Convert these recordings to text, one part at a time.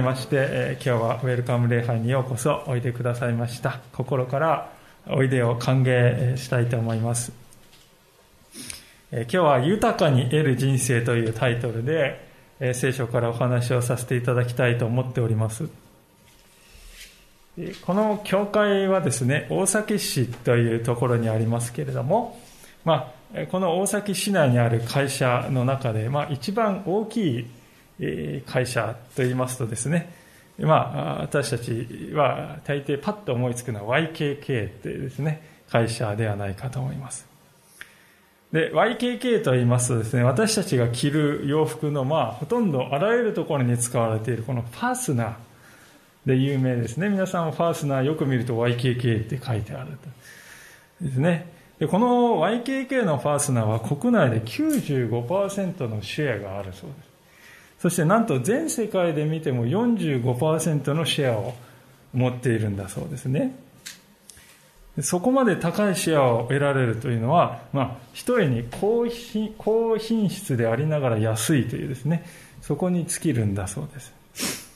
まして、え今日はウェルカム礼拝にようこそおいでくださいました。心からおいでを歓迎したいと思います、え今日は豊かに得る人生というタイトルで、え聖書からお話をさせていただきたいと思っております。この教会はですね大崎市というところにありますけれども、まあ、この大崎市内にある会社の中で、まあ、一番大きい会社といいますとですね、まあ、私たちは大抵パッと思いつくのは YKK ってですね、会社ではないかと思います。で、YKK と言いますとですね、私たちが着る洋服の、まあ、ほとんどあらゆるところに使われているこのファースナーで有名ですね。皆さんファースナーよく見ると YKK って書いてあると。ですね。で、この YKK のファースナーは国内で95%のシェアがあるそうです。そしてなんと全世界で見ても45%のシェアを持っているんだそうですね。そこまで高いシェアを得られるというのは、まあ、一重に高品高品質でありながら安いというですね、そこに尽きるんだそうです。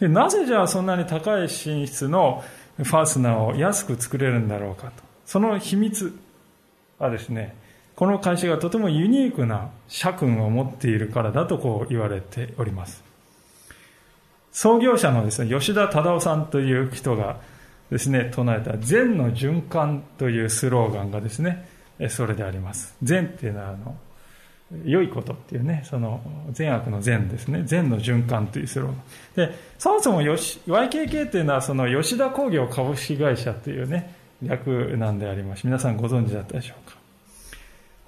でなぜじゃあそんなに高い品質のファスナーを安く作れるんだろうかと。その秘密はですね、この会社がとてもユニークな社訓を持っているからだとこう言われております。創業者のですね、吉田忠夫さんという人がですね、唱えた善の循環というスローガンがですね、それであります。善っていうのはあの、良いことっていうね、その善悪の善ですね、善の循環というスローガン。で、そもそも YKK っていうのはその吉田工業株式会社というね、略なんであります。皆さんご存知だったでしょうか？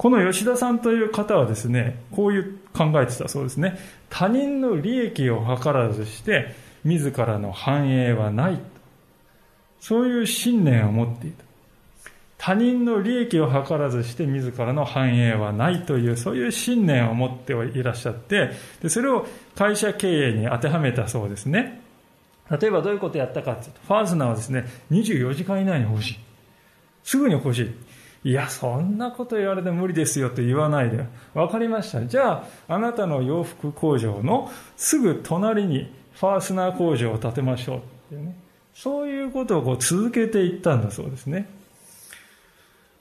この吉田さんという方はですね、こういう考えてたそうですね。他人の利益を図らずして、自らの繁栄はない。そういう信念を持っていた。他人の利益を図らずして自らの繁栄はないという、そういう信念を持っていらっしゃって、でそれを会社経営に当てはめたそうですね。例えばどういうことをやったかというと、ファーズナーはですね、24時間以内に欲しい。すぐに欲しい。いや、そんなこと言われて無理ですよと言わないで。わかりました。じゃあ、あなたの洋服工場のすぐ隣にファースナー工場を建てましょうっていうね。そういうことをこう続けていったんだそうですね。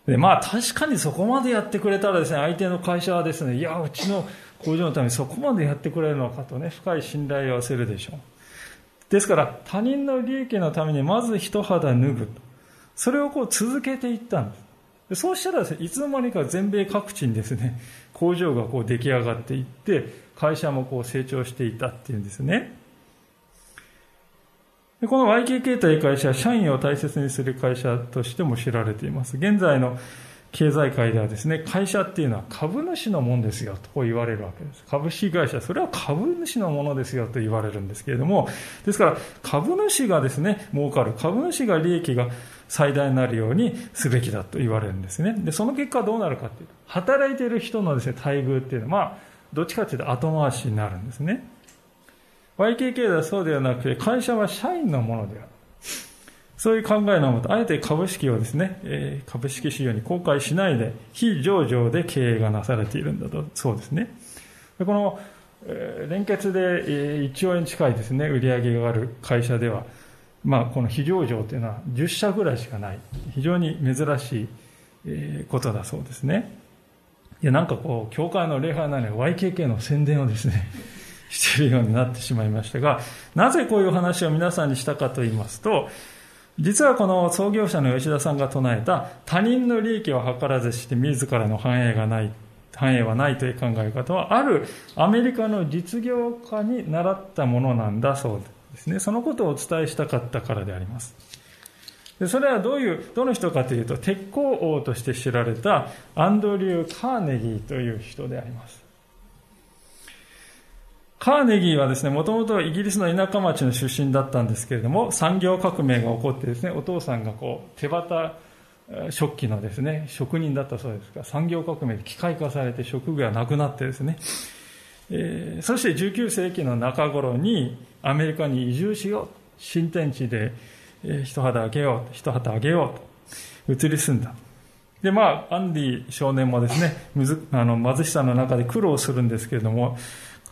で、まあ確かにそこまでやってくれたらですね、相手の会社はですね、いや、うちの工場のためにそこまでやってくれるのかとね、深い信頼を寄せるでしょう。ですから、他人の利益のためにまず一肌脱ぐ。それをこう続けていったんです。そうしたらですね、いつの間にか全米各地にですね、工場がこう出来上がっていって、会社もこう成長していたっていうんですね。でこの YKK という会社は社員を大切にする会社としても知られています。現在の経済界ではですね、会社っていうのは株主のものですよとこう言われるわけです。株式会社、それは株主のものですよと言われるんですけれども、ですから株主がですね、儲かる、株主が利益が最大になるようにすべきだと言われるんですね。で、その結果どうなるかっていうと、働いている人のですね、待遇っていうのは、まあ、どっちかっていうと後回しになるんですね。YKK ではそうではなくて、会社は社員のものである。そういう考えのもと、あえて株式をですね、え株式市場に公開しないで、非上場で経営がなされているんだと、そうですね。でこの、え連結で1兆円近いですね、売り上げがある会社では、まあ、この非上場というのは10社ぐらいしかない。非常に珍しいことだそうですね。いや、なんかこう、教会の礼拝なのに YKK の宣伝をですね、しているようになってしまいましたが、なぜこういう話を皆さんにしたかと言いますと、実はこの創業者の吉田さんが唱えた他人の利益を図らずして自らの繁栄がない繁栄はないという考え方はある。アメリカの実業家に習ったものなんだそうですね。そのことをお伝えしたかったからであります。でそれはどういうどの人かというと鉄鋼王として知られたアンドリュー・カーネギーという人であります。カーネギーはですね、もともとイギリスの田舎町の出身だったんですけれども、産業革命が起こってですね、お父さんがこう、手旗食器のですね、職人だったそうですが、産業革命で機械化されて職業がなくなってですね、えー、そして19世紀の中頃にアメリカに移住しよう。新天地で、えー、一肌あげよう。一旗あげようと。移り住んだ。で、まあ、アンディ少年もですね、むずあの貧しさの中で苦労するんですけれども、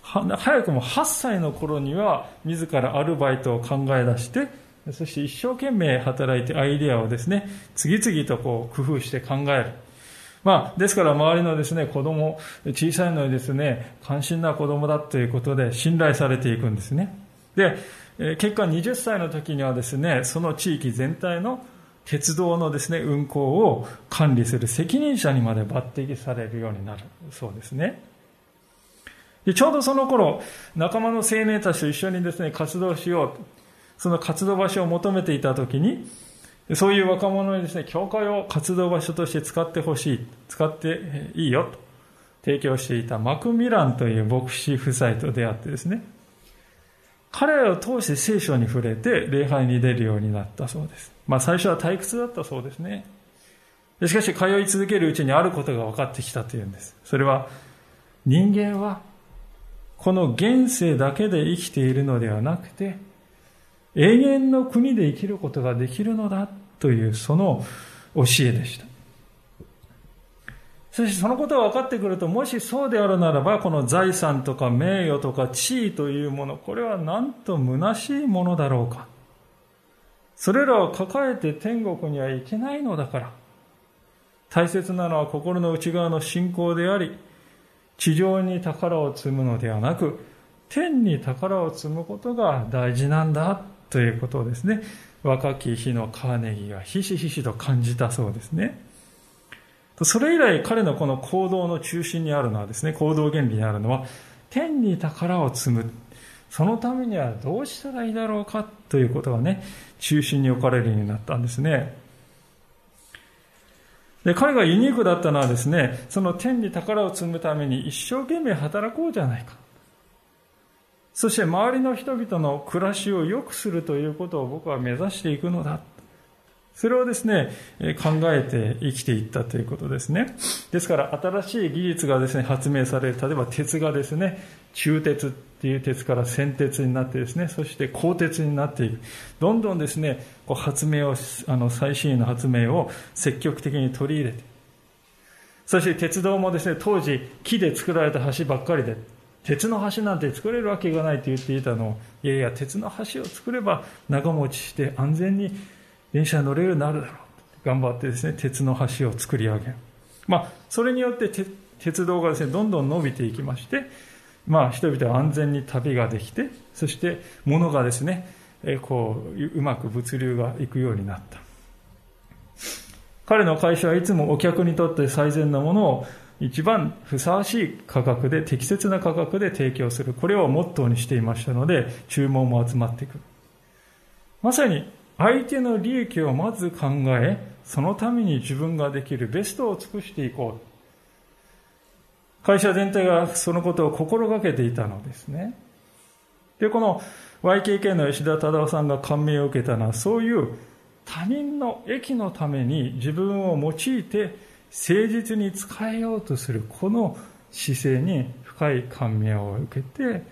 早くも8歳の頃には自らアルバイトを考え出して、そして一生懸命働いてアイデアをですね、次々とこう工夫して考える。まあ、ですから周りのですね、子供、小さいのにですね、関心な子供だということで信頼されていくんですね。で、結果20歳の時にはですね、その地域全体の鉄道のですね、運行を管理する責任者にまで抜擢されるようになるそうですね。でちょうどその頃、仲間の青年たちと一緒にですね、活動しようその活動場所を求めていた時に、そういう若者にですね、教会を活動場所として使ってほしい、使っていいよと提供していたマクミランという牧師夫妻と出会ってですね、彼らを通して聖書に触れて礼拝に出るようになったそうです。まあ最初は退屈だったそうですね。しかし通い続けるうちにあることが分かってきたというんです。それは人間はこの現世だけで生きているのではなくて永遠の国で生きることができるのだというその教えでした。そしてそのことが分かってくると、もしそうであるならば、この財産とか名誉とか地位というもの、これはなんと虚しいものだろうか。それらを抱えて天国には行けないのだから。大切なのは心の内側の信仰であり、地上に宝を積むのではなく、天に宝を積むことが大事なんだということをですね、若き日のカーネギーがひしひしと感じたそうですね。それ以来彼のこの行動の中心にあるのはですね、行動原理にあるのは、天に宝を積む。そのためにはどうしたらいいだろうかということがね、中心に置かれるようになったんですね。で、彼がユニークだったのはですね、その天に宝を積むために一生懸命働こうじゃないか。そして周りの人々の暮らしを良くするということを僕は目指していくのだ。それをですね、考えて生きていったということですね。ですから、新しい技術がですね、発明される。例えば鉄がですね、中鉄っていう鉄から線鉄になってですね、そして鋼鉄になっていく。どんどんですね、こう発明を、あの、最新の発明を積極的に取り入れて。そして鉄道もですね、当時木で作られた橋ばっかりで、鉄の橋なんて作れるわけがないと言っていたのを、いやいや、鉄の橋を作れば長持ちして安全に電車に乗れるようになるだろう。頑張ってですね、鉄の橋を作り上げる。まあ、それによって鉄道がですね、どんどん伸びていきまして、まあ、人々は安全に旅ができて、そして物がですね、えこう、うまく物流がいくようになった。彼の会社はいつもお客にとって最善なものを一番ふさわしい価格で、適切な価格で提供する。これをモットーにしていましたので、注文も集まってくる。まさに、相手の利益をまず考え、そのために自分ができるベストを尽くしていこう。会社全体がそのことを心がけていたのですね。で、この YKK の吉田忠夫さんが感銘を受けたのは、そういう他人の益のために自分を用いて誠実に使えようとするこの姿勢に深い感銘を受けて、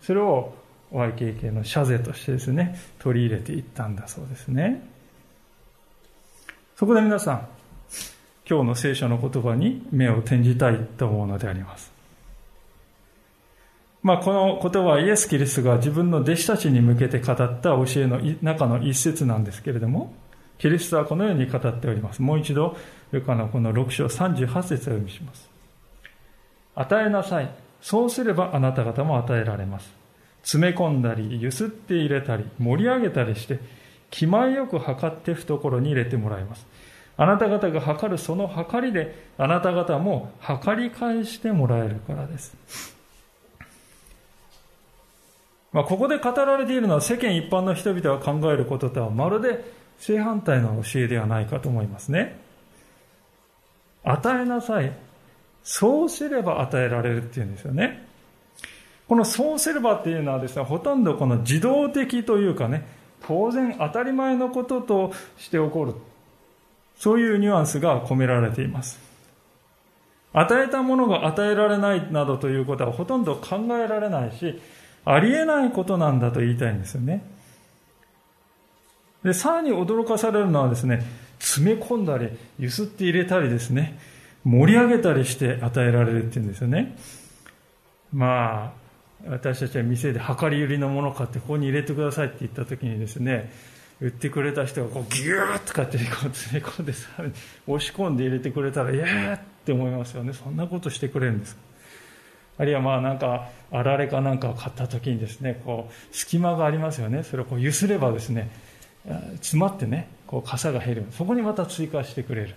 それを YKK の謝罪としてですね、取り入れていったんだそうですね。そこで皆さん、今日の聖書の言葉に目を転じたいと思うのであります。まあ、この言葉はイエス・キリストが自分の弟子たちに向けて語った教えの中の一節なんですけれども、キリストはこのように語っております。もう一度、ルカのこの6章38節を読みします。与えなさい。そうすればあなた方も与えられます。詰め込んだり、ゆすって入れたり、盛り上げたりして、気前よく測って懐に入れてもらいます。あなた方が測るその測りで、あなた方も測り返してもらえるからです。まあ、ここで語られているのは世間一般の人々が考えることとはまるで正反対の教えではないかと思いますね。与えなさい。そうすれば与えられるっていうんですよね。このそうすればっていうのはですね、ほとんどこの自動的というかね、当然当たり前のこととして起こる。そういうニュアンスが込められています。与えたものが与えられないなどということはほとんど考えられないし、ありえないことなんだと言いたいんですよね。で、さらに驚かされるのはですね、詰め込んだり、ゆすって入れたりですね、盛り上げたりして与えられるっていうんですよね。まあ、私たちは店で量り売りのものを買ってここに入れてくださいって言った時にですね、売ってくれた人がこうギューッとかってこう詰め込んで押し込んで入れてくれたら、いやーって思いますよね。そんなことしてくれるんです。あるいはまあなんか、あられかなんかを買った時にですね、こう、隙間がありますよね。それをこう揺すればですね、詰まってね、こう、傘が減る。そこにまた追加してくれる。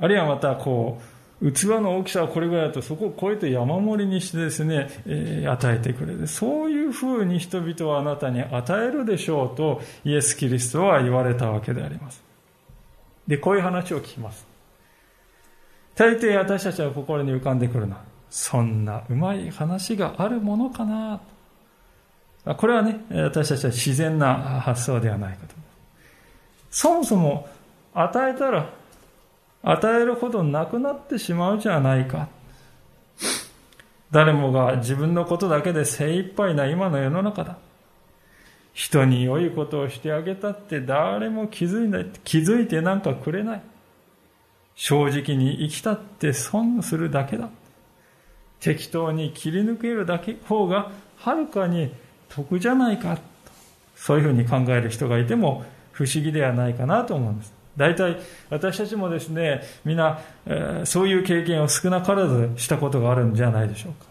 あるいはまた、こう、器の大きさはこれぐらいだと、そこを超えて山盛りにしてですね、えー、与えてくれる。そういうふうに人々はあなたに与えるでしょうと、イエス・キリストは言われたわけであります。で、こういう話を聞きます。大抵私たちは心に浮かんでくるのは、そんなうまい話があるものかなこれはね、私たちは自然な発想ではないかと。そもそも与えたら与えるほどなくなってしまうじゃないか。誰もが自分のことだけで精一杯な今の世の中だ。人に良いことをしてあげたって誰も気づいない。気づいてなんかくれない。正直に生きたって損するだけだ。適当に切り抜けるだけ方がはるかに得じゃないか。そういうふうに考える人がいても不思議ではないかなと思うんです。大体私たちもですね、みんな、えー、そういう経験を少なからずしたことがあるんじゃないでしょうか。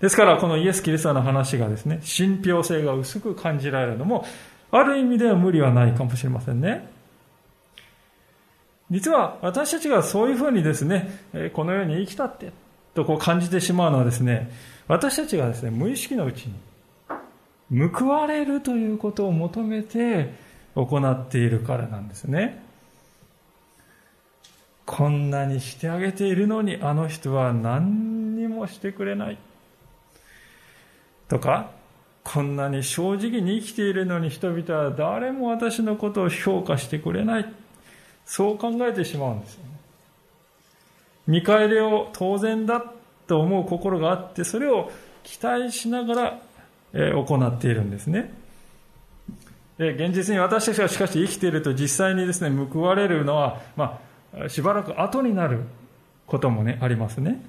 ですから、このイエス・キリストの話がですね、信憑性が薄く感じられるのも、ある意味では無理はないかもしれませんね。実は私たちがそういうふうにですね、この世に生きたって、とこう感じてしまうのはですね、私たちがですね、無意識のうちに、報われるということを求めて、行っているからなんですね。こんなにしてあげているのにあの人は何にもしてくれない。とか、こんなに正直に生きているのに人々は誰も私のことを評価してくれない。そう考えてしまうんですよね。見返りを当然だと思う心があって、それを期待しながら行っているんですね。現実に私たちがしかし生きていると実際にですね、報われるのは、まあ、しばらく後になることもね、ありますね。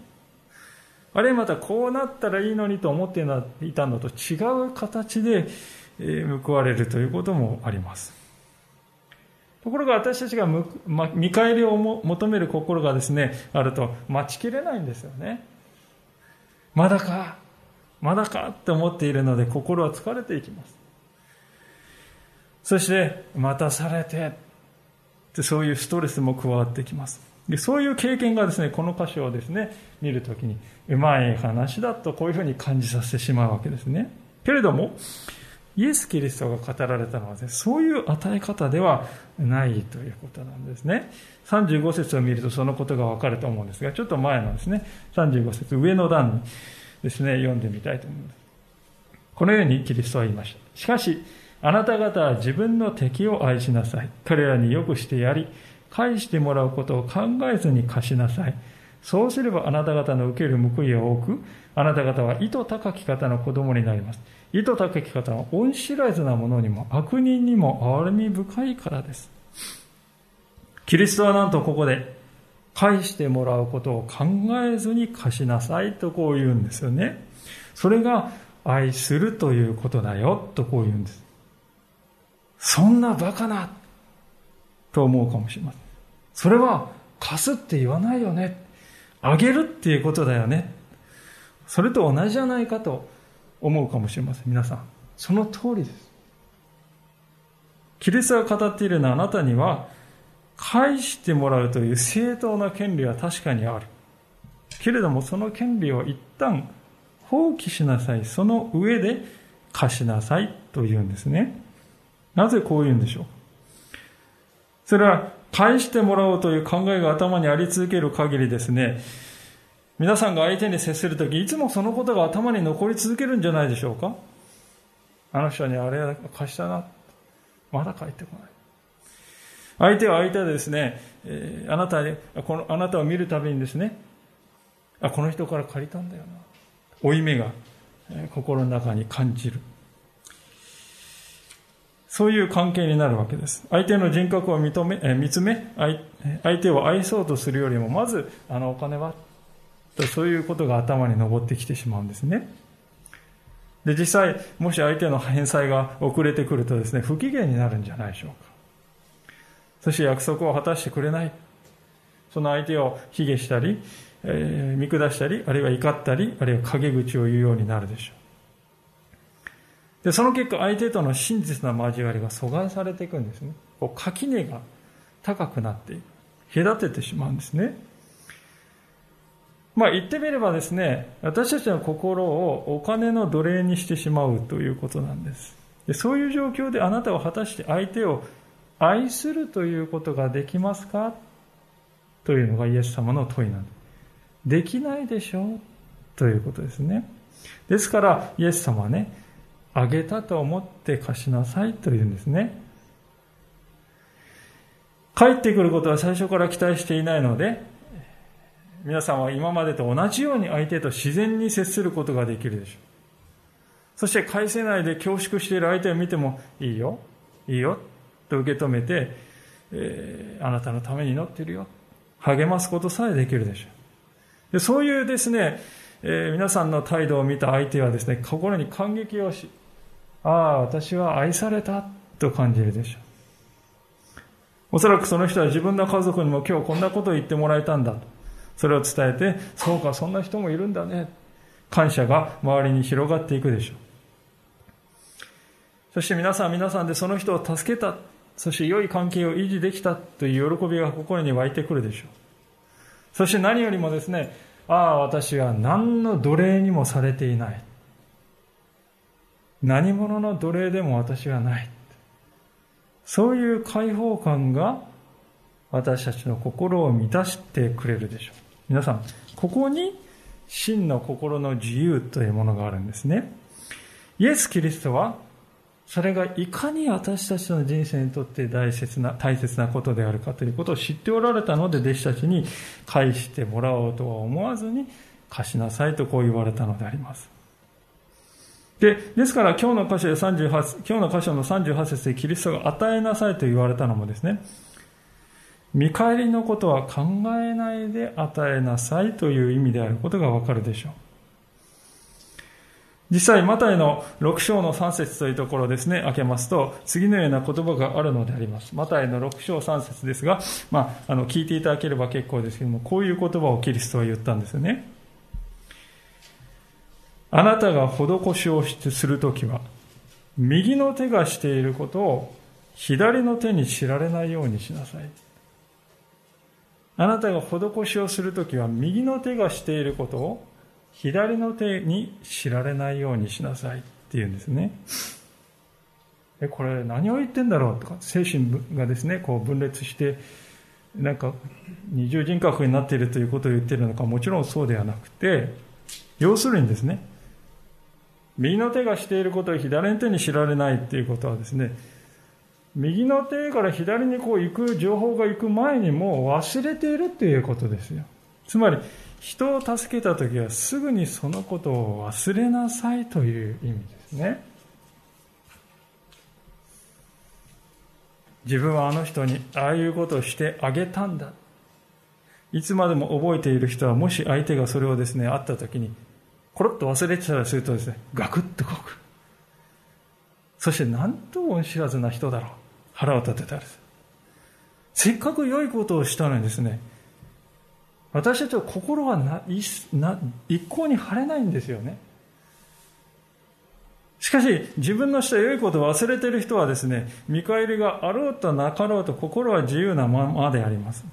あるいはまたこうなったらいいのにと思っていたのと違う形で報われるということもあります。ところが私たちが見返りを求める心がですね、あると待ちきれないんですよね。まだか、まだかって思っているので心は疲れていきます。そして待たされてでそういうストレスも加わってきますでそういう経験がですねこの箇所をですね見るときにうまい話だとこういうふうに感じさせてしまうわけですねけれどもイエス・キリストが語られたのは、ね、そういう与え方ではないということなんですね。35節を見るとそのことがわかると思うんですが、ちょっと前のですね、35節上の段にですね、読んでみたいと思います。このようにキリストは言いました。しかし、あなた方は自分の敵を愛しなさい。彼らによくしてやり、返してもらうことを考えずに貸しなさい。そうすればあなた方の受ける報いは多く、あなた方は意図高き方の子供になります。意図高き方は恩知らずな者にも悪人にも憐れみ深いからです。キリストはなんとここで、返してもらうことを考えずに貸しなさいとこう言うんですよね。それが愛するということだよとこう言うんです。そんなバカなと思うかもしれません。それは貸すって言わないよね。あげるっていうことだよね。それと同じじゃないかと思うかもしれません。皆さん。その通りです。キリストが語っているのはあなたには返してもらうという正当な権利は確かにある。けれどもその権利を一旦放棄しなさい。その上で貸しなさいというんですね。なぜこう言うんでしょう？それは返してもらおうという考えが頭にあり続ける限りですね、皆さんが相手に接するとき、いつもそのことが頭に残り続けるんじゃないでしょうか？あの人にあれ貸したな。まだ帰ってこない。相手は相手でですね、えー、あなたこの、あなたを見るたびにですね、あ、この人から借りたんだよな。負い目が、えー、心の中に感じる。そういう関係になるわけです。相手の人格を認め、え、見つめ、相手を愛そうとするよりも、まず、あのお金は、とそういうことが頭に上ってきてしまうんですね。で、実際、もし相手の返済が遅れてくるとですね、不機嫌になるんじゃないでしょうか。そして約束を果たしてくれない。その相手を卑下したり、えー、見下したり、あるいは怒ったり、あるいは陰口を言うようになるでしょう。で、その結果、相手との真実な交わりが阻害されていくんですね。こう垣根が高くなっていく。隔ててしまうんですね。まあ言ってみればですね、私たちの心をお金の奴隷にしてしまうということなんです。でそういう状況であなたは果たして相手を愛するということができますかというのがイエス様の問いなんです。できないでしょうということですね。ですから、イエス様はね、あげたと思って貸しなさいというんですね。帰ってくることは最初から期待していないので、皆さんは今までと同じように相手と自然に接することができるでしょう。そして返せないで恐縮している相手を見ても、いいよ、いいよと受け止めて、えー、あなたのために祈ってるよ。励ますことさえできるでしょう。でそういうですね、えー、皆さんの態度を見た相手はですね、心に感激をし、ああ、私は愛されたと感じるでしょう。おそらくその人は自分の家族にも今日こんなことを言ってもらえたんだと。それを伝えて、そうか、そんな人もいるんだね。感謝が周りに広がっていくでしょう。そして皆さん皆さんでその人を助けた。そして良い関係を維持できたという喜びが心に湧いてくるでしょう。そして何よりもですね、ああ、私は何の奴隷にもされていない。何者の奴隷でも私はない。そういう解放感が私たちの心を満たしてくれるでしょう。皆さん、ここに真の心の自由というものがあるんですね。イエス・キリストはそれがいかに私たちの人生にとって大切な、大切なことであるかということを知っておられたので、弟子たちに返してもらおうとは思わずに、貸しなさいとこう言われたのであります。で、ですから今日の箇所で38、今日の箇所の38節でキリストが与えなさいと言われたのもですね、見返りのことは考えないで与えなさいという意味であることがわかるでしょう。実際、マタイの6章の3節というところですね、開けますと、次のような言葉があるのであります。マタイの6章3節ですが、まあ、あの、聞いていただければ結構ですけども、こういう言葉をキリストは言ったんですよね。あなたが施しをするときは、右の手がしていることを左の手に知られないようにしなさい。あなたが施しをするときは、右の手がしていることを左の手に知られないようにしなさいっていうんですね。え、これ何を言ってんだろうとか、精神がですね、こう分裂して、なんか二重人格になっているということを言ってるのか、もちろんそうではなくて、要するにですね、右の手がしていることを左の手に知られないっていうことはですね、右の手から左にこう行く情報が行く前にもう忘れているっていうことですよ。つまり、人を助けた時はすぐにそのことを忘れなさいという意味ですね。自分はあの人にああいうことをしてあげたんだ。いつまでも覚えている人はもし相手がそれをですね、会った時にコロッと忘れてたりするとですね、ガクッとこく。そしてなんと恩知らずな人だろう。腹を立てたりする。せっかく良いことをしたのにですね、私たちは心はなな一向に晴れないんですよね。しかし、自分のした良いことを忘れている人はですね、見返りがあろうとなかろうと心は自由なままであります。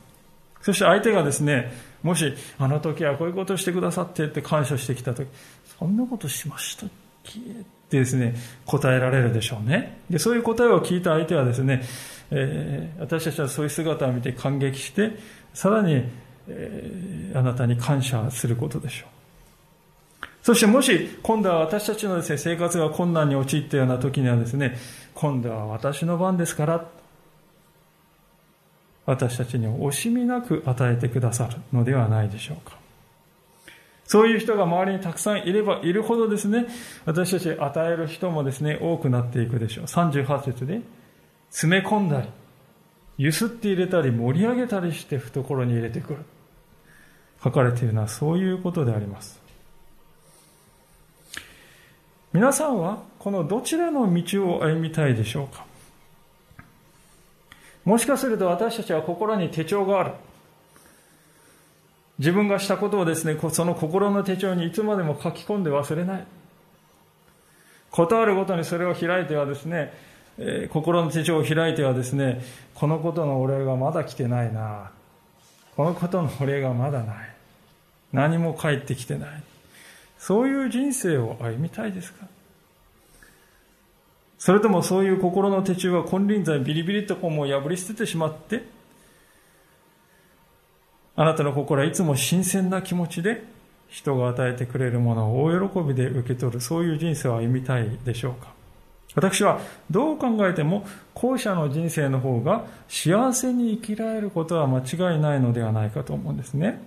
そして相手がですね、もし、あの時はこういうことをしてくださってって感謝してきた時、そんなことしましたっけ？ってですね、答えられるでしょうね。で、そういう答えを聞いた相手はですね、えー、私たちはそういう姿を見て感激して、さらにえー、あなたに感謝することでしょう。そしてもし今度は私たちのですね、生活が困難に陥ったような時にはですね、今度は私の番ですから、私たちに惜しみなく与えてくださるのではないでしょうか。そういう人が周りにたくさんいればいるほどですね、私たち与える人もですね、多くなっていくでしょう。38節で、詰め込んだり、ゆすって入れたり、盛り上げたりして懐に入れてくる。書かれているのはそういうことであります。皆さんはこのどちらの道を歩みたいでしょうか？もしかすると私たちは心に手帳がある。自分がしたことをですね、その心の手帳にいつまでも書き込んで忘れない。ことあるごとにそれを開いてはですね、えー、心の手帳を開いてはですね、このことのお礼がまだ来てないな。このことのお礼がまだない。何も返ってきてない。そういう人生を歩みたいですか？それともそういう心の手中は金輪際ビリビリとこうもう破り捨ててしまって、あなたの心はいつも新鮮な気持ちで人が与えてくれるものを大喜びで受け取る、そういう人生を歩みたいでしょうか私はどう考えても後者の人生の方が幸せに生きられることは間違いないのではないかと思うんですね。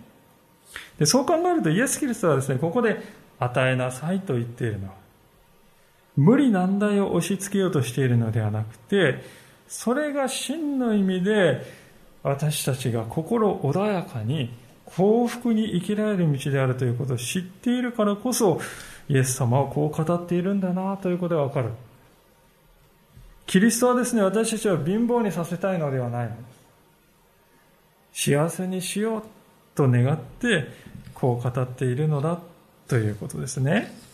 でそう考えるとイエス・キリストはですね、ここで与えなさいと言っているのは、無理難題を押し付けようとしているのではなくて、それが真の意味で私たちが心穏やかに幸福に生きられる道であるということを知っているからこそ、イエス様はこう語っているんだなということがわかる。キリストはですね、私たちは貧乏にさせたいのではないのです。幸せにしようと願って、こう語っているのだということですね。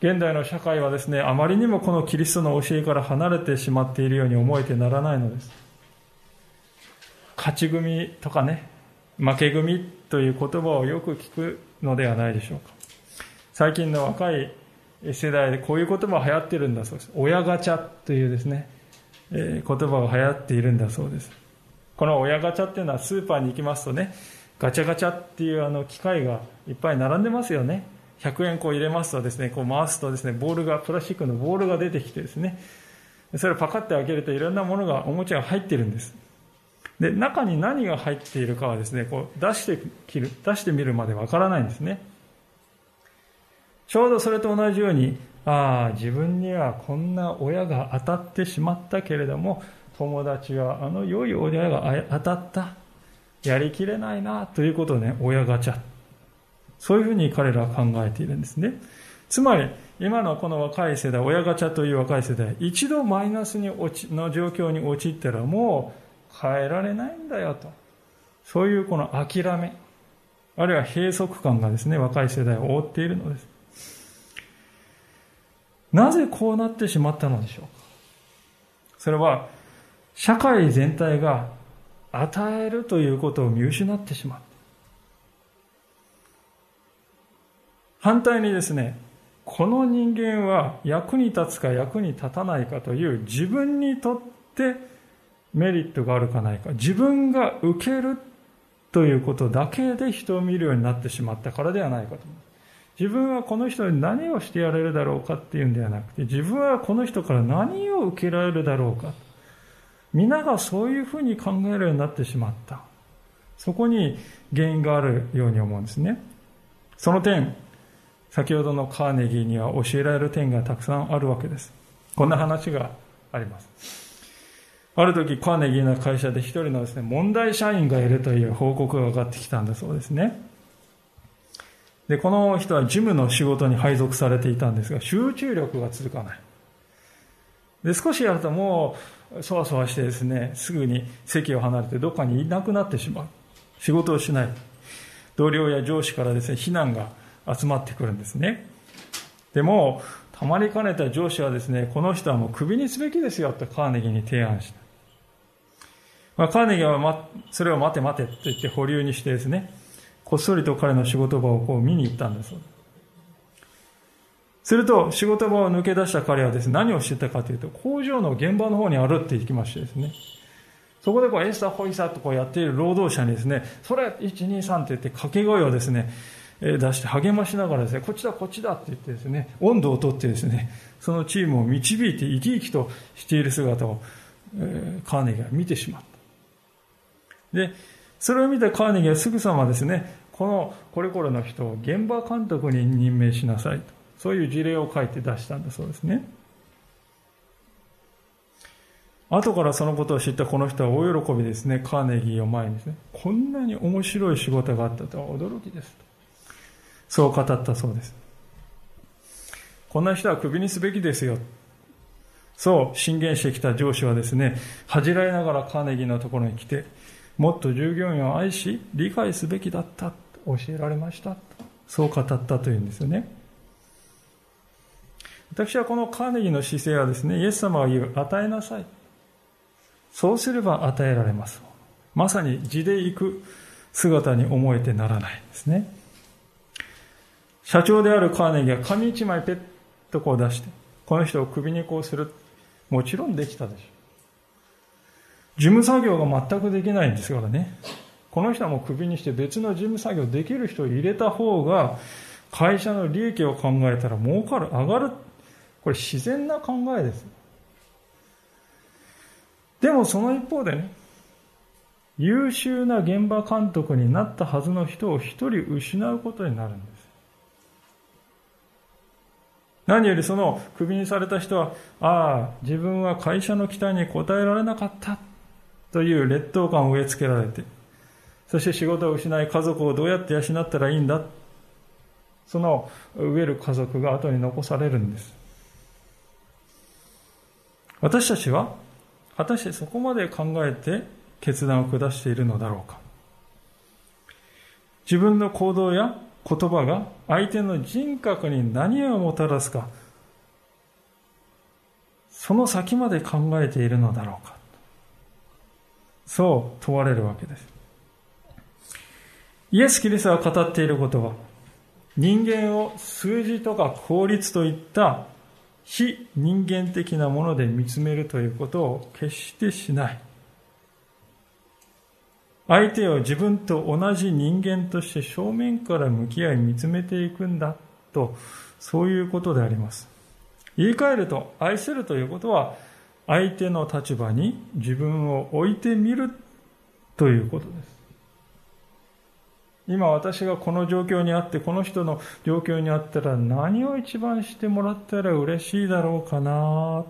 現代の社会はですね、あまりにもこのキリストの教えから離れてしまっているように思えてならないのです。勝ち組とかね、負け組という言葉をよく聞くのではないでしょうか。最近の若い世代でこういう言葉が流行ってるんだそうです。親ガチャというですね、えー、言葉が流行っているんだそうです。この親ガチャっていうのはスーパーに行きますとね、ガチャガチャっていうあの機械がいっぱい並んでますよね。100円こう入れますとですね、こう回すとですね、ボールが、プラスチックのボールが出てきてですね、それをパカって開けるといろんなものが、おもちゃが入ってるんです。で、中に何が入っているかはですね、こう出して切る、出してみるまでわからないんですね。ちょうどそれと同じように、ああ、自分にはこんな親が当たってしまったけれども、友達はあの良い親が当たった。やりきれないな、ということをね、親ガチャ。そういうふうに彼らは考えているんですね。つまり、今のこの若い世代、親ガチャという若い世代、一度マイナスに落ちの状況に陥ったらもう変えられないんだよと。そういうこの諦め、あるいは閉塞感がですね、若い世代を覆っているのです。なぜこうなってしまったのでしょうか？それは、社会全体が与えるということを見失ってしまう。反対にですね、この人間は役に立つか役に立たないかという自分にとってメリットがあるかないか、自分が受けるということだけで人を見るようになってしまったからではないかと。自分はこの人に何をしてやれるだろうかっていうんではなくて、自分はこの人から何を受けられるだろうか。皆がそういうふうに考えるようになってしまった。そこに原因があるように思うんですね。その点、先ほどのカーネギーには教えられる点がたくさんあるわけです。こんな話があります。ある時、カーネギーの会社で一人のですね、問題社員がいるという報告が上がってきたんだそうですね。で、この人は事務の仕事に配属されていたんですが、集中力が続かない。で、少しやるともう、そわそわしてですね、すぐに席を離れてどっかにいなくなってしまう。仕事をしない。同僚や上司からですね、非難が集まってくるんですね。でも、たまりかねた上司はですね、この人はもうクビにすべきですよとカーネギーに提案した。まあ、カーネギーは、ま、それを待て待てと言って保留にしてですね、こっそりと彼の仕事場をこう見に行ったんですすると、仕事場を抜け出した彼はですね、何をしてたかというと、工場の現場の方に歩って行きましてですね、そこでこうエスタホイサとこうやっている労働者にですね、それ123って言って掛け声をですね、出して励ましながらですね、こっちだこっちだって言ってですね、温度をとってですね、そのチームを導いて生き生きとしている姿を、え、カーネギーは見てしまった。で、それを見たカーネギーはすぐさまですね、このこれこれの人を現場監督に任命しなさいと。そういう事例を書いて出したんだそうですね。後からそのことを知ったこの人は大喜びですね、カーネギーを前にですね、こんなに面白い仕事があったとは驚きですと。そう語ったそうです。こんな人はクビにすべきですよ。そう進言してきた上司はですね、恥じらいながらカーネギーのところに来て、もっと従業員を愛し、理解すべきだったと教えられました。そう語ったというんですよね。私はこのカーネギーの姿勢はですね、イエス様が言う、与えなさい。そうすれば与えられます。まさに地で行く姿に思えてならないんですね。社長であるカーネギーは紙一枚ペッとこう出して、この人を首にこうする。もちろんできたでしょう。事務作業が全くできないんですからね。この人はもう首にして別の事務作業できる人を入れた方が、会社の利益を考えたら儲かる、上がる。これ自然な考えです。でもその一方でね、優秀な現場監督になったはずの人を一人失うことになるんです。何よりそのクビにされた人は、ああ、自分は会社の期待に応えられなかったという劣等感を植え付けられて、そして仕事を失い家族をどうやって養ったらいいんだ。その植える家族が後に残されるんです。私たちは果たしてそこまで考えて決断を下しているのだろうか自分の行動や言葉が相手の人格に何をもたらすか。その先まで考えているのだろうか。そう問われるわけです。イエス・キリストが語っていることは人間を数字とか効率といった非人間的なもので見つめるということを決してしない。相手を自分と同じ人間として正面から向き合い見つめていくんだと、そういうことであります。言い換えると、愛するということは、相手の立場に自分を置いてみるということです。今私がこの状況にあって、この人の状況にあったら何を一番してもらったら嬉しいだろうかな。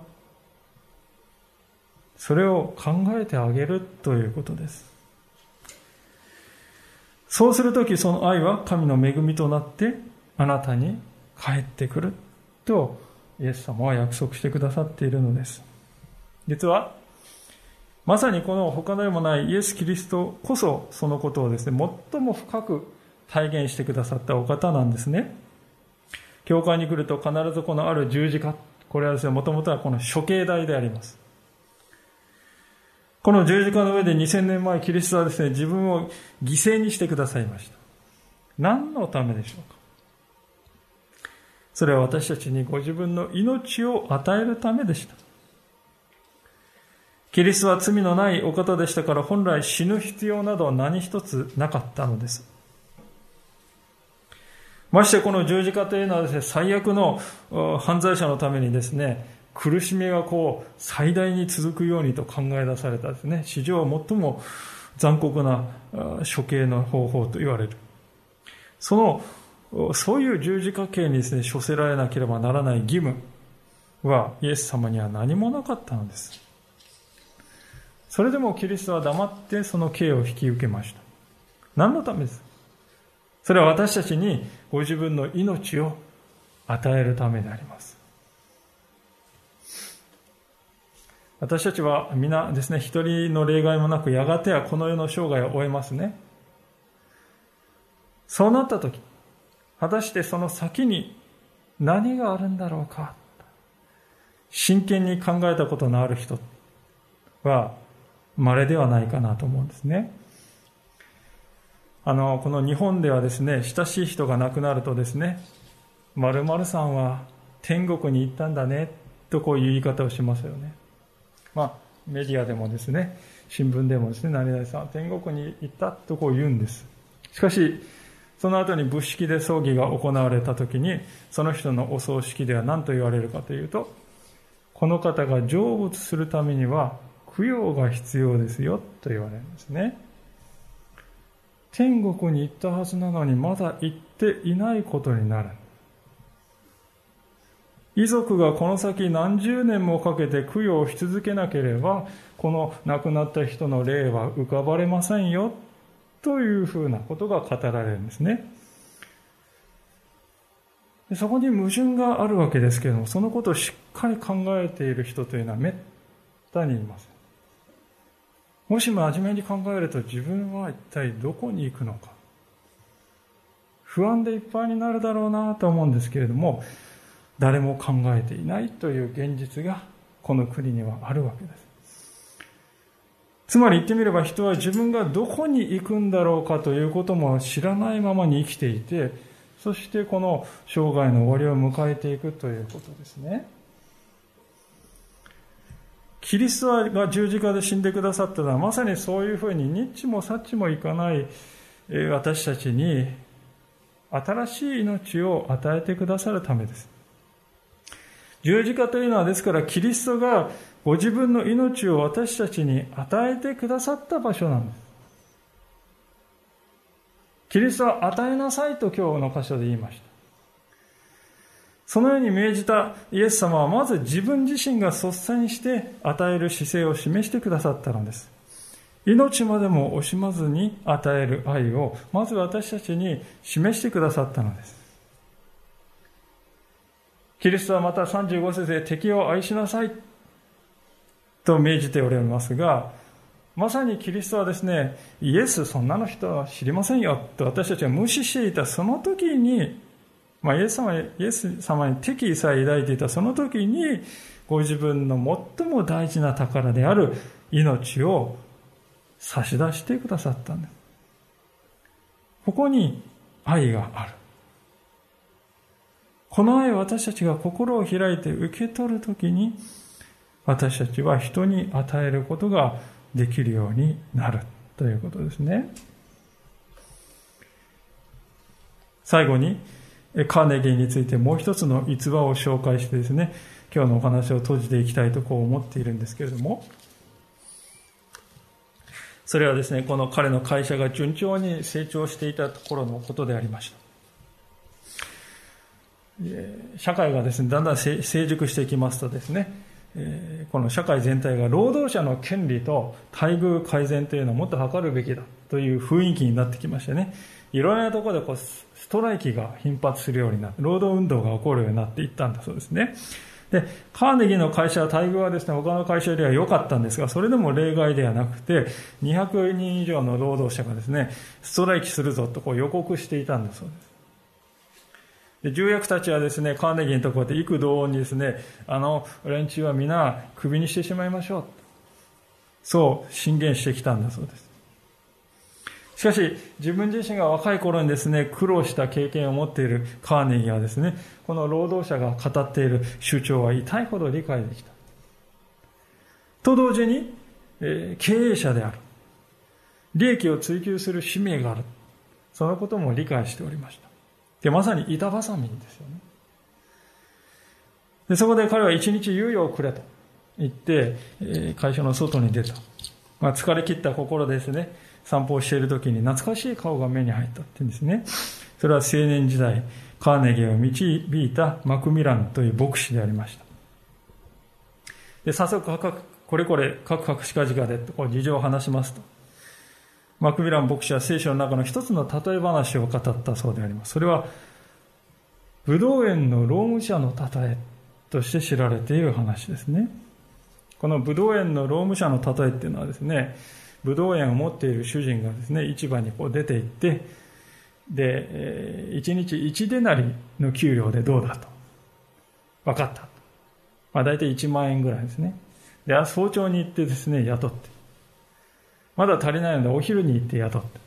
それを考えてあげるということです。そうするときその愛は神の恵みとなってあなたに帰ってくるとイエス様は約束してくださっているのです。実はまさにこの他でもないイエス・キリストこそそのことをですね、最も深く体現してくださったお方なんですね。教会に来ると必ずこのある十字架、これはですね、もともとはこの処刑台であります。この十字架の上で2000年前キリストはですね、自分を犠牲にしてくださいました。何のためでしょうか？それは私たちにご自分の命を与えるためでした。キリストは罪のないお方でしたから本来死ぬ必要など何一つなかったのです。ましてこの十字架というのはですね、最悪の犯罪者のためにですね、苦しみがこう最大に続くようにと考え出されたですね、史上最も残酷な処刑の方法と言われる。その、そういう十字架刑にですね、処せられなければならない義務はイエス様には何もなかったのです。それでもキリストは黙ってその刑を引き受けました。何のためです？それは私たちにご自分の命を与えるためであります。私たちは皆ですね、一人の例外もなく、やがてはこの世の生涯を終えますね。そうなったとき、果たしてその先に何があるんだろうか。真剣に考えたことのある人は、稀ではないかなと思うんですね。あの、この日本ではですね、親しい人が亡くなるとですね、〇〇さんは天国に行ったんだね、とこういう言い方をしますよね。まあ、メディアでもですね、新聞でもですね、何々さん天国に行ったとこう言うんです。しかし、その後に仏式で葬儀が行われた時に、その人のお葬式では何と言われるかというと、この方が成仏するためには供養が必要ですよと言われるんですね。天国に行ったはずなのにまだ行っていないことになる。遺族がこの先何十年もかけて供養し続けなければ、この亡くなった人の霊は浮かばれませんよ、というふうなことが語られるんですね。そこに矛盾があるわけですけれども、そのことをしっかり考えている人というのはめったにいません。もし真面目に考えると自分は一体どこに行くのか。不安でいっぱいになるだろうなと思うんですけれども、誰も考えていないという現実がこの国にはあるわけです。つまり言ってみれば人は自分がどこに行くんだろうかということも知らないままに生きていて、そしてこの生涯の終わりを迎えていくということですね。キリストが十字架で死んでくださったのはまさにそういうふうにニッチもサッチもいかない私たちに新しい命を与えてくださるためです。十字架というのはですからキリストがご自分の命を私たちに与えてくださった場所なんです。キリストは与えなさいと今日の箇所で言いました。そのように命じたイエス様はまず自分自身が率先して与える姿勢を示してくださったのです。命までも惜しまずに与える愛をまず私たちに示してくださったのです。キリストはまた35節で敵を愛しなさいと命じておられますが、まさにキリストはですね、イエスそんなの人は知りませんよと私たちが無視していたその時に、まあ、イエス様イエス様に敵意さえ抱いていたその時に、ご自分の最も大事な宝である命を差し出してくださったんです。ここに愛がある。この愛を私たちが心を開いて受け取るときに、私たちは人に与えることができるようになるということですね。最後に、カーネギーについてもう一つの逸話を紹介してですね、今日のお話を閉じていきたいとこう思っているんですけれども、それはですね、この彼の会社が順調に成長していたところのことでありました。社会がですね、だんだん成熟していきますとですね、この社会全体が労働者の権利と待遇改善というのをもっと図るべきだという雰囲気になってきましてね、いろんなところでこうストライキが頻発するようになって、労働運動が起こるようになっていったんだそうですね。で、カーネギーの会社は待遇はですね、他の会社よりは良かったんですが、それでも例外ではなくて、200人以上の労働者がですね、ストライキするぞとこう予告していたんだそうです。重役たちはですね、カーネギーのところで幾度にですね、あの連中は皆クビにしてしまいましょう。そう進言してきたんだそうです。しかし、自分自身が若い頃にですね、苦労した経験を持っているカーネギーはですね、この労働者が語っている主張は痛いほど理解できた。と同時に、えー、経営者である。利益を追求する使命がある。そのことも理解しておりました。で、まさに板挟みですよね。で、そこで彼は一日猶予をくれと言って、え会社の外に出た。まあ、疲れ切った心ですね、散歩をしている時に懐かしい顔が目に入ったって言うんですね。それは青年時代、カーネギーを導いたマクミランという牧師でありました。で、早速、これこれ、カクカクしかじかで、こう事情を話しますと。マクミラン牧師は聖書の中の一つの例え話を語ったそうであります。それは、武道園の労務者の例えとして知られている話ですね。この武道園の労務者の例えっていうのはですね、武道園を持っている主人がですね、市場にこう出て行って、で、1日1デナリの給料でどうだと。分かった。まあ大体1万円ぐらいですね。で、早朝に行ってですね、雇って。まだ足りないのでお昼に行って雇って。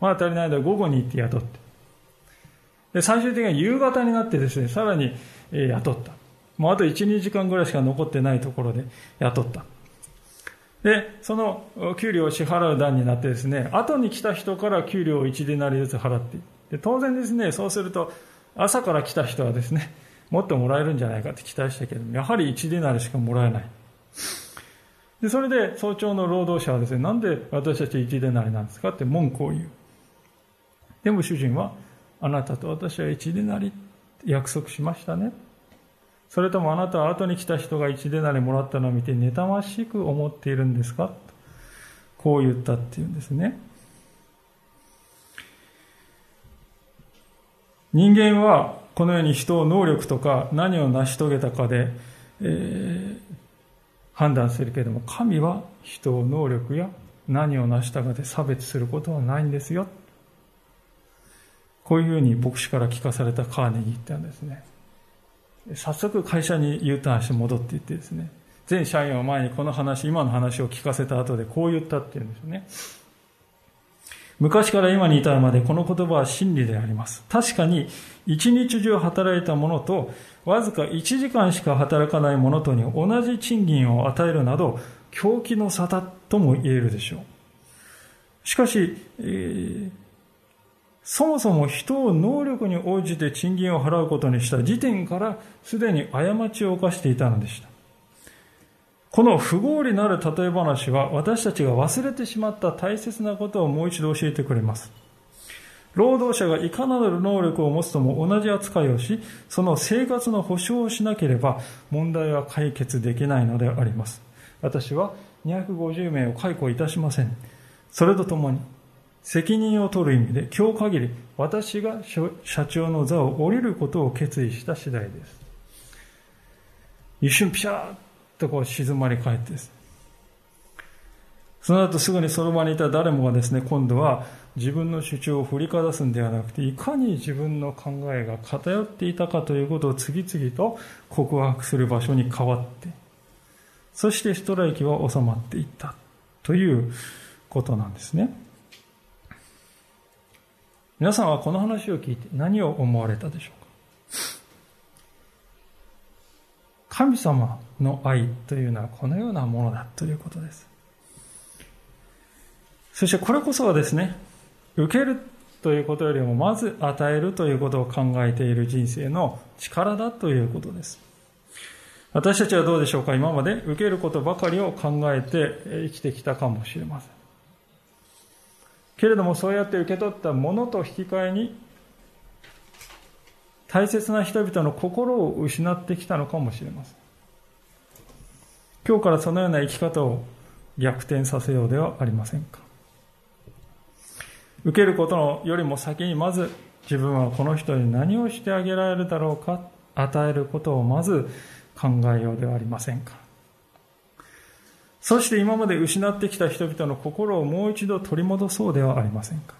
まだ足りないので午後に行って雇って。で、最終的には夕方になってですね、さらに雇った。もうあと1、2時間ぐらいしか残ってないところで雇った。で、その給料を支払う段になってですね、後に来た人から給料を1デナリずつ払ってで当然ですね、そうすると、朝から来た人はですね、もっともらえるんじゃないかって期待したけども、やはり1デナリしかもらえない。で、それで早朝の労働者はですね、なんで私たち1デナリなんですかって文句を言う。でも主人は、あなたと私は1デナリ約束しましたね。それともあなたは後に来た人が1デナリもらったのを見て妬ましく思っているんですか？こう言ったっていうんですね。人間はこのように人を能力とか何を成し遂げたかで、えー、判断するけれども、神は人を能力や何を成したかで差別することはないんですよ。こういうふうに牧師から聞かされたカーネギーってんですね。早速会社に U ターンして戻っていってですね、全社員を前にこの話、今の話を聞かせた後でこう言ったっていうんですよね。昔から今に至るまでこの言葉は真理であります。確かに一日中働いた者とわずか1時間しか働かない者とに同じ賃金を与えるなど狂気の沙汰とも言えるでしょう。しかし、えー、そもそも人を能力に応じて賃金を払うことにした時点からすでに過ちを犯していたのでした。この不合理なる例え話は私たちが忘れてしまった大切なことをもう一度教えてくれます。労働者がいかなる能力を持つとも同じ扱いをし、その生活の保障をしなければ問題は解決できないのであります。私は250名を解雇いたしません。それとともに、責任を取る意味で今日限り私が社長の座を降りることを決意した次第です。一瞬ピシャーとこう静まり返ってです。その後すぐにその場にいた誰もがですね、今度は自分の主張を振りかざすんではなくて、いかに自分の考えが偏っていたかということを次々と告白する場所に変わって、そしてストライキは収まっていったということなんですね。皆さんはこの話を聞いて何を思われたでしょうか神様の愛というのはこのようなものだということです。そしてこれこそはですね、受けるということよりもまず与えるということを考えている人生の力だということです。私たちはどうでしょうか？今まで受けることばかりを考えて生きてきたかもしれません。けれどもそうやって受け取ったものと引き換えに大切な人々の心を失ってきたのかもしれません。今日からそのような生き方を逆転させようではありませんか。受けることのよりも先にまず自分はこの人に何をしてあげられるだろうか、与えることをまず考えようではありませんか。そして今まで失ってきた人々の心をもう一度取り戻そうではありませんか。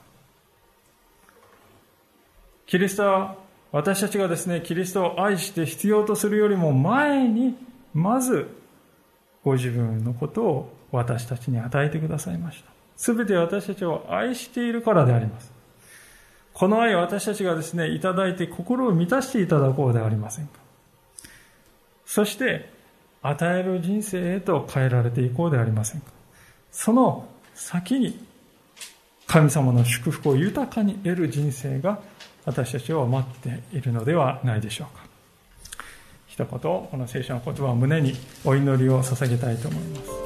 キリストは私たちがですね、キリストを愛して必要とするよりも前に、まずご自分のことを私たちに与えてくださいました。すべて私たちを愛しているからであります。この愛を私たちがですね、いただいて心を満たしていただこうではありませんか。そして、与える人生へと変えられていこうではありませんか。その先に、神様の祝福を豊かに得る人生が私たちを待っているのではないでしょうか。一言、この聖書の言葉を胸にお祈りを捧げたいと思います。